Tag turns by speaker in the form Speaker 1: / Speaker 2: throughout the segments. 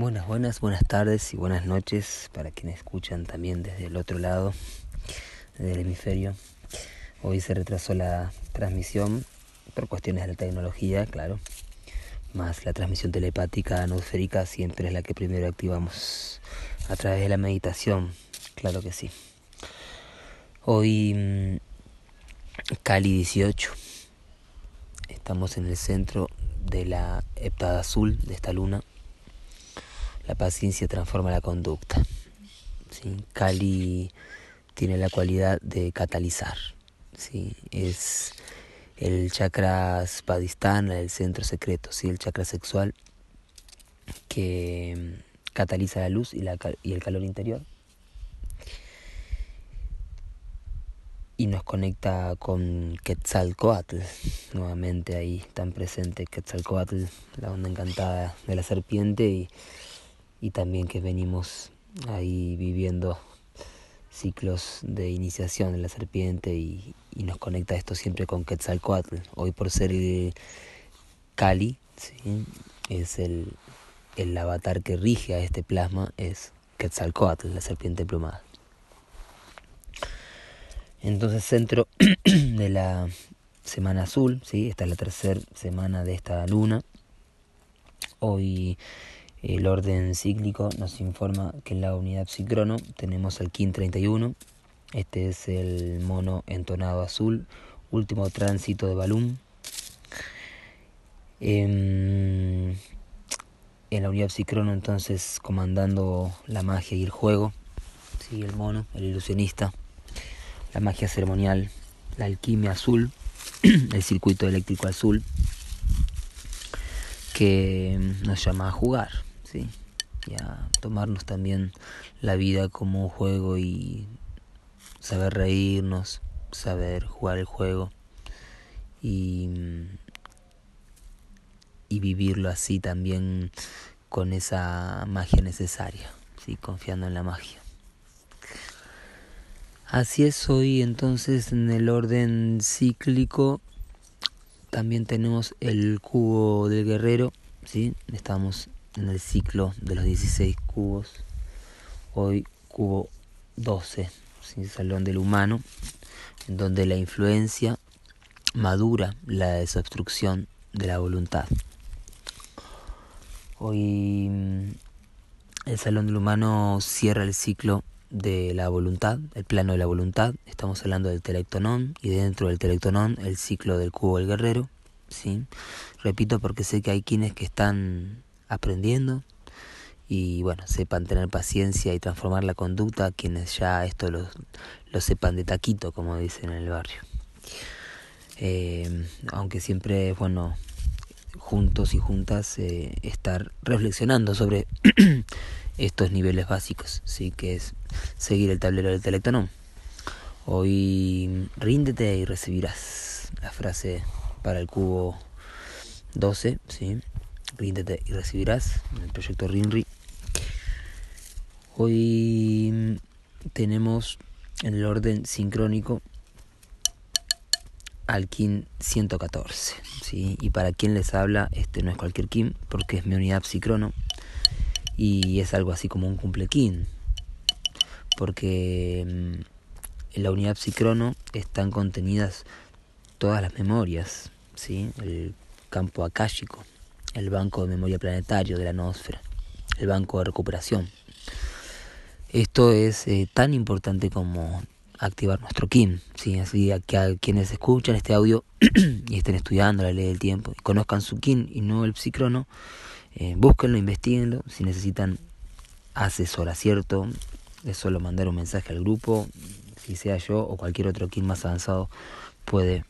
Speaker 1: Buenas, buenas, buenas tardes y buenas noches para quienes escuchan también desde el otro lado del hemisferio. Hoy se retrasó la transmisión por cuestiones de tecnología, claro. Más la transmisión telepática atmosférica siempre es la que primero activamos a través de la meditación, claro que sí. Hoy mm, Cali 18. Estamos en el centro de la heptada azul de esta luna la paciencia transforma la conducta. ¿sí? Kali tiene la cualidad de catalizar. Es el chakra spadhisthana, el centro secreto, ¿sí? el chakra sexual que cataliza la luz y el calor interior. y nos conecta con Quetzalcoatl, nuevamente ahí tan presente Quetzalcoatl, la onda encantada de la serpiente y y también que venimos ahí viviendo ciclos de iniciación en la serpiente y, nos conecta esto siempre con Quetzalcoatl. Hoy por ser el Cali, ¿sí? es el, el avatar que rige a este plasma, es Quetzalcoatl, la serpiente plumada. Entonces centro de la semana azul, ¿sí? esta es la tercera semana de esta luna. Hoy el orden cíclico nos informa que en la unidad psicrono tenemos el KIN 31. Este es el mono entonado azul, último tránsito de Balún. En, en la unidad psicrono entonces comandando la magia y el juego. Sí, el mono, el ilusionista. La magia ceremonial, la alquimia azul, el circuito eléctrico azul que nos llama a jugar ¿sí? y a tomarnos también la vida como un juego y saber reírnos, saber jugar el juego y, y vivirlo así también con esa magia necesaria, ¿sí? confiando en la magia. Así es hoy entonces en el orden cíclico también tenemos el cubo del guerrero, ¿sí? Estamos en el ciclo de los 16 cubos. Hoy cubo 12, sin salón del humano, en donde la influencia madura la desobstrucción de la voluntad. Hoy mm, el salón del humano cierra el ciclo de la voluntad, el plano de la voluntad. Estamos hablando del telectonón y dentro del telectonón el ciclo del cubo del guerrero. ¿sí? Repito porque sé que hay quienes que están aprendiendo y bueno, sepan tener paciencia y transformar la conducta quienes ya esto lo, lo sepan de taquito, como dicen en el barrio. Eh, aunque siempre es bueno juntos y juntas eh, estar reflexionando sobre estos niveles básicos, sí que es seguir el tablero del telectonón. Hoy ríndete y recibirás la frase para el cubo 12, ¿sí? Ríndete y recibirás en el proyecto RINRI. Hoy tenemos en el orden sincrónico al KIN 114. ¿sí? Y para quien les habla, este no es cualquier KIN, porque es mi unidad psicrono y es algo así como un cumple KIN. Porque mm, en la unidad psicrono están contenidas todas las memorias, ¿sí? el campo akáshico el Banco de Memoria Planetario de la Nosfera, el Banco de Recuperación. Esto es eh, tan importante como activar nuestro KIN, ¿sí? así que a quienes escuchan este audio y estén estudiando la ley del tiempo y conozcan su KIN y no el psicrono, eh, búsquenlo, investiguenlo, si necesitan asesor acierto, es solo mandar un mensaje al grupo, si sea yo o cualquier otro KIN más avanzado puede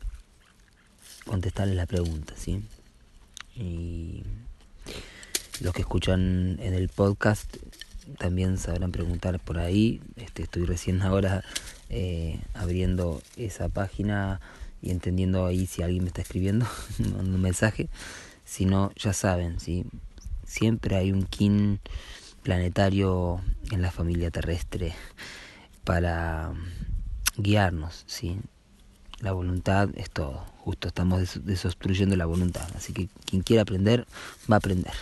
Speaker 1: contestarles la pregunta, ¿sí? Y los que escuchan en el podcast también sabrán preguntar por ahí. Este, estoy recién ahora eh, abriendo esa página y entendiendo ahí si alguien me está escribiendo un mensaje. Si no, ya saben, ¿sí? siempre hay un kin planetario en la familia terrestre para guiarnos. ¿sí? La voluntad es todo. Justo estamos desobstruyendo la voluntad. Así que quien quiera aprender, va a aprender.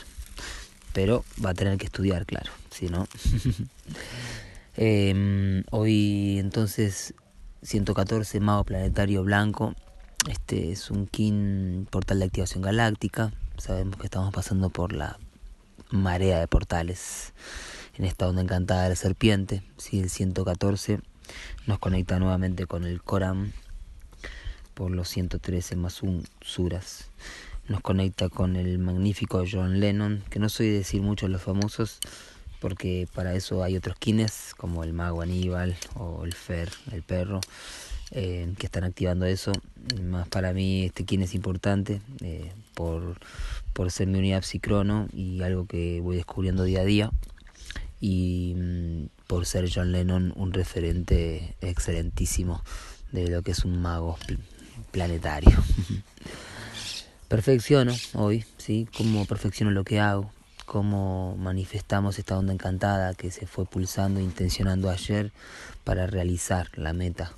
Speaker 1: pero va a tener que estudiar, claro, si no. Em, hoy entonces 114 Mago Planetario Blanco. Este es un kin portal de activación galáctica. Sabemos que estamos pasando por la marea de portales en esta onda encantada de la serpiente. Si el 114 nos conecta nuevamente con el Corán por los 113 más un suras. Nos conecta con el magnífico John Lennon, que no soy de decir mucho los famosos, porque para eso hay otros kines, como el mago Aníbal o el Fer, el perro, eh, que están activando eso. Más para mí este kin es importante eh, por, por ser mi unidad psicrono y algo que voy descubriendo día a día. Y mm, por ser John Lennon un referente excelentísimo de lo que es un mago planetario. Perfecciono hoy, ¿sí? Cómo perfecciono lo que hago, cómo manifestamos esta onda encantada que se fue pulsando, intencionando ayer para realizar la meta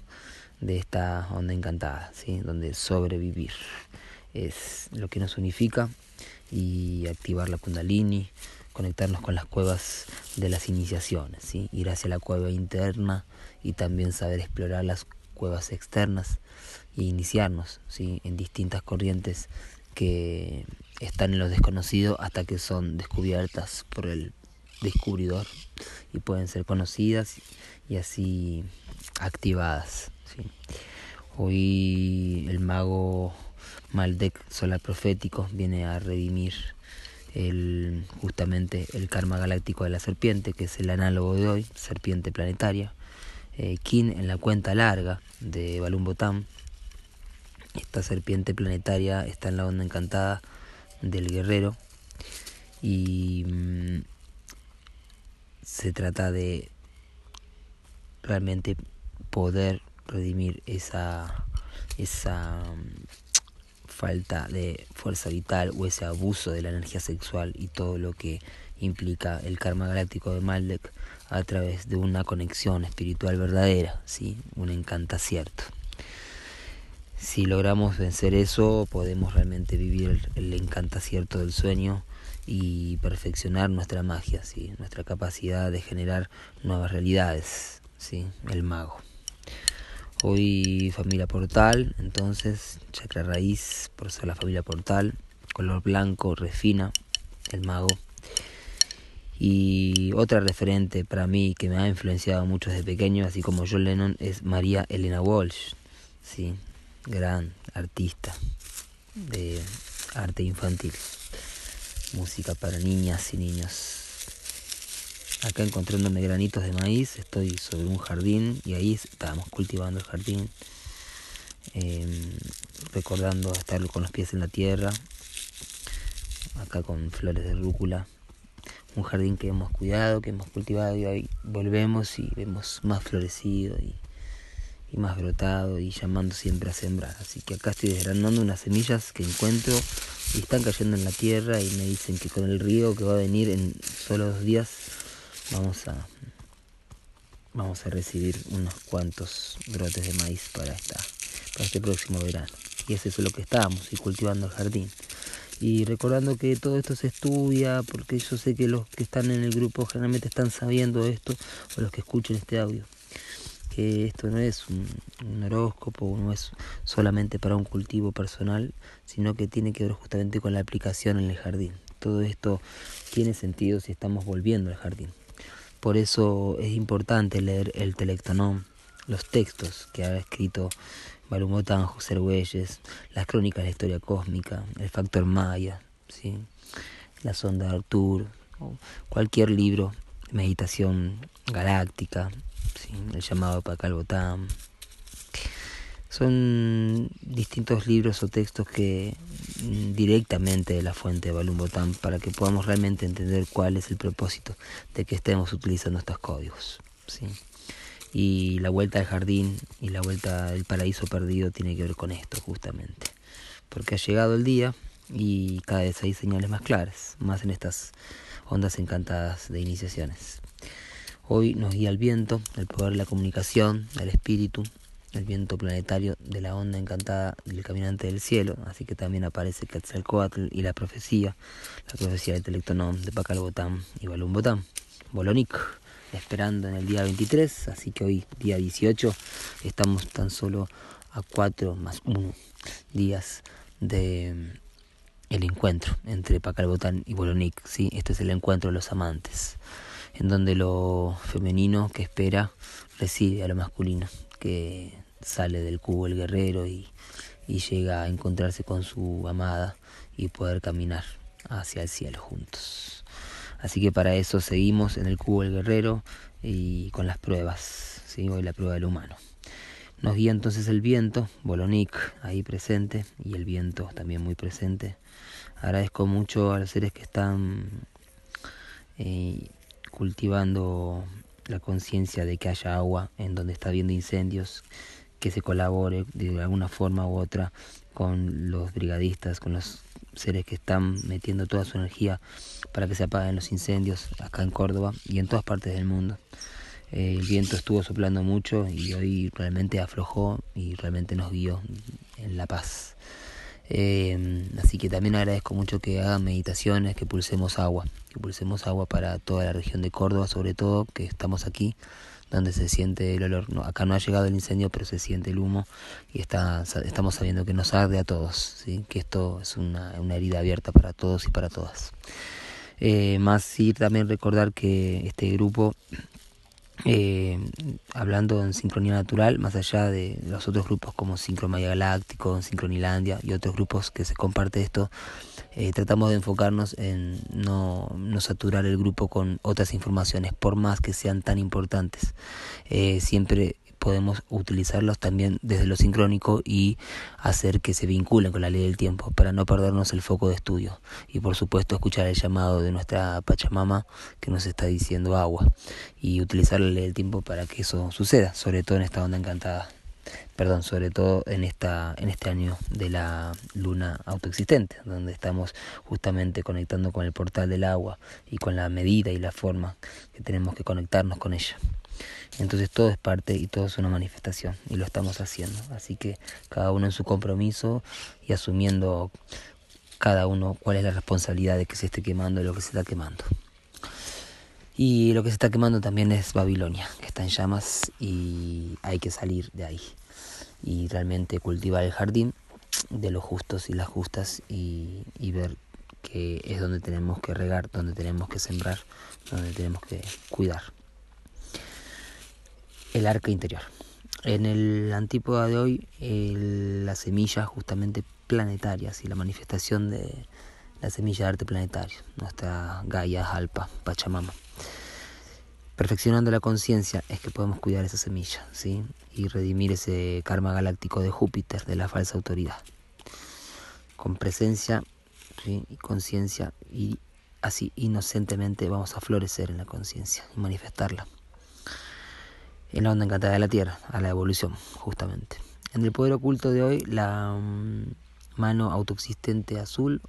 Speaker 1: de esta onda encantada, ¿sí? Donde sobrevivir es lo que nos unifica y activar la kundalini, conectarnos con las cuevas de las iniciaciones, ¿sí? ir hacia la cueva interna y también saber explorar las cuevas externas e iniciarnos ¿sí? en distintas corrientes que están en lo desconocido hasta que son descubiertas por el descubridor y pueden ser conocidas y así activadas. Hoy el mago Maldek Solar Profético viene a redimir el, justamente el karma galáctico de la serpiente, que es el análogo de hoy, serpiente planetaria. Eh, Kin en la cuenta larga de Balum esta serpiente planetaria está en la onda encantada del guerrero y mm, se trata de realmente poder redimir esa esa mm, falta de fuerza vital o ese abuso de la energía sexual y todo lo que implica el karma galáctico de Maldek a través de una conexión espiritual verdadera, ¿sí? un encantacierto. Si logramos vencer eso, podemos realmente vivir el, encantacierto del sueño y perfeccionar nuestra magia, ¿sí? nuestra capacidad de generar nuevas realidades, ¿sí? el mago. Hoy familia portal, entonces chakra raíz por ser la familia portal, color blanco, refina, el mago. Y otra referente para mí que me ha influenciado mucho desde pequeño, así como John Lennon, es María Elena Walsh, ¿sí? Gran artista de arte infantil, música para niñas y niños. Acá encontrándome granitos de maíz, estoy sobre un jardín y ahí estábamos cultivando el jardín, em, recordando estar con los pies en la tierra, acá con flores de rúcula, un jardín que hemos cuidado, que hemos cultivado y hoy volvemos y vemos más florecido y y más brotado y llamando siempre a sembrar. Así que acá estoy desgranando unas semillas que encuentro y están cayendo en la tierra y me dicen que con el río que va a venir en solo dos días vamos a vamos a recibir unos cuantos brotes de maíz para esta para este próximo verano. Y es eso lo que estamos y cultivando el jardín. Y recordando que todo esto se estudia, porque yo sé que los que están en el grupo generalmente están sabiendo esto, o los que escuchen este audio que esto no es un, horóscopo, no es solamente para un cultivo personal, sino que tiene que ver justamente con la aplicación en el jardín. Todo esto tiene sentido si estamos volviendo al jardín. Por eso es importante leer el Telectonón, los textos que ha escrito Balumotán, José Arguelles, las crónicas de la historia cósmica, el factor Maya, ¿sí? la sonda de Artur, cualquier libro, meditación galáctica, el llamado Pacalbotán. Son distintos libros o textos que mm, directamente de la fuente de Balum Botán para que podamos realmente entender cuál es el propósito de que estemos utilizando estos códigos. ¿sí? Y la vuelta al jardín y la vuelta al paraíso perdido tiene que ver con esto justamente. Porque ha llegado el día y cada vez hay señales más claras, más en estas ondas encantadas de iniciaciones. Hoy nos guía el viento, el poder de la comunicación, el espíritu, el viento planetario de la onda encantada del caminante del cielo, así que también aparece Quetzalcoatl y la profecía, la profecía del Telectonón de Botán y Botán, Bolonic, esperando en el día 23, así que hoy, día 18, estamos tan solo a 4 más 1 días de el encuentro entre Botán y Bolonic, ¿sí? este es el encuentro de los amantes, en donde lo femenino que espera recibe a lo masculino, que sale del cubo el guerrero y, y llega a encontrarse con su amada y poder caminar hacia el cielo juntos. Así que para eso seguimos en el cubo el guerrero y con las pruebas, ¿sí? hoy la prueba del humano. Nos guía entonces el viento, Bolonic ahí presente y el viento también muy presente. Agradezco mucho a los seres que están eh, cultivando la conciencia de que haya agua en donde está habiendo incendios, que se colabore de alguna forma u otra con los brigadistas, con los seres que están metiendo toda su energía para que se apaguen los incendios acá en Córdoba y en todas partes del mundo. Eh, el viento estuvo soplando mucho y hoy realmente aflojó y realmente nos guió en la paz. Eh, así que también agradezco mucho que hagan meditaciones, que pulsemos agua, que pulsemos agua para toda la región de Córdoba, sobre todo que estamos aquí, donde se siente el olor. acá no ha llegado el incendio, pero se siente el humo y está, estamos sabiendo que nos arde a todos, que esto es una, herida abierta para todos y para todas. Eh, más sí también recordar que este grupo eh, hablando en sincronía natural, más allá de los otros grupos como Sincromaya Galáctico, Sincronilandia y otros grupos que se comparte esto, eh, tratamos de enfocarnos en no, no, saturar el grupo con otras informaciones, por más que sean tan importantes. Eh, siempre podemos utilizarlos también desde lo sincrónico y hacer que se vinculen con la ley del tiempo para no perdernos el foco de estudio y por supuesto escuchar el llamado de nuestra Pachamama que nos está diciendo agua y utilizar la ley del tiempo para que eso suceda, sobre todo en esta onda encantada. Perdón, sobre todo en esta en este año de la luna autoexistente, donde estamos justamente conectando con el portal del agua y con la medida y la forma que tenemos que conectarnos con ella. Entonces todo es parte y todo es una manifestación y lo estamos haciendo. Así que cada uno en su compromiso y asumiendo cada uno cuál es la responsabilidad de que se esté quemando lo que se está quemando. Y lo que se está quemando también es Babilonia, que está en llamas y hay que salir de ahí. Y realmente cultivar el jardín de los justos y las justas y, y ver que es donde tenemos que regar, donde tenemos que sembrar, donde tenemos que cuidar el arca interior. En el antípoda de hoy, la semilla justamente planetaria, y la manifestación de la semilla de arte planetario, nuestra Gaia Alpa, Pachamama. Perfeccionando la conciencia es que podemos cuidar esa semilla, ¿sí? Y redimir ese karma galáctico de Júpiter, de la falsa autoridad. Con presencia y conciencia y así inocentemente vamos a florecer en la conciencia y manifestarla en la onda encantada de la Tierra, a la evolución, justamente. En el poder oculto de hoy, la mm, mano autoexistente azul,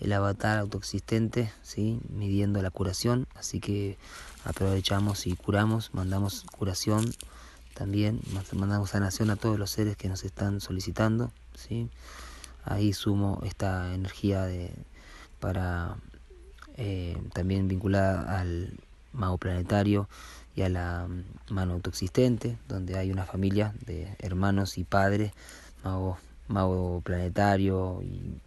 Speaker 1: el avatar autoexistente, ¿sí? midiendo la curación, así que aprovechamos y curamos, mandamos curación también, mandamos sanación a todos los seres que nos están solicitando, ¿sí? ahí sumo esta energía de, para eh, también vinculada al mago planetario, y a la mm, mano autoexistente, donde hay una familia de hermanos y padres, mago, mago planetario y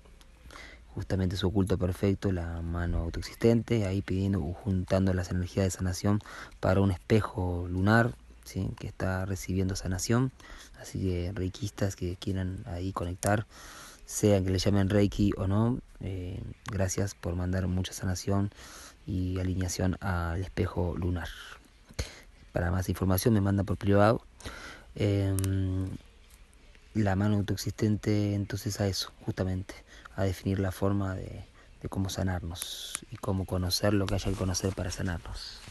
Speaker 1: justamente su oculto perfecto, la mano autoexistente, ahí pidiendo, juntando las energías de sanación para un espejo lunar, ¿sí? que está recibiendo sanación, así que reikistas que quieran ahí conectar, sean que le llamen reiki o no, eh, gracias por mandar mucha sanación y alineación al espejo lunar. Para más información me manda por privado. Em, la mano autoexistente entonces a eso, justamente, a definir la forma de, de cómo sanarnos y cómo conocer lo que haya que conocer para sanarnos.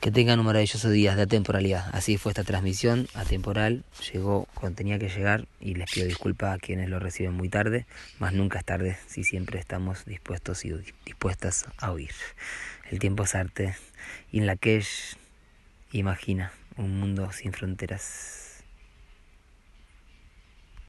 Speaker 1: Que tengan un maravilloso día de atemporalidad. Así fue esta transmisión atemporal. Llegó cuando tenía que llegar y les pido disculpas a quienes lo reciben muy tarde. Más nunca es tarde si siempre estamos dispuestos y dispuestas a oír. El tiempo es arte. En la que imagina un mundo sin fronteras.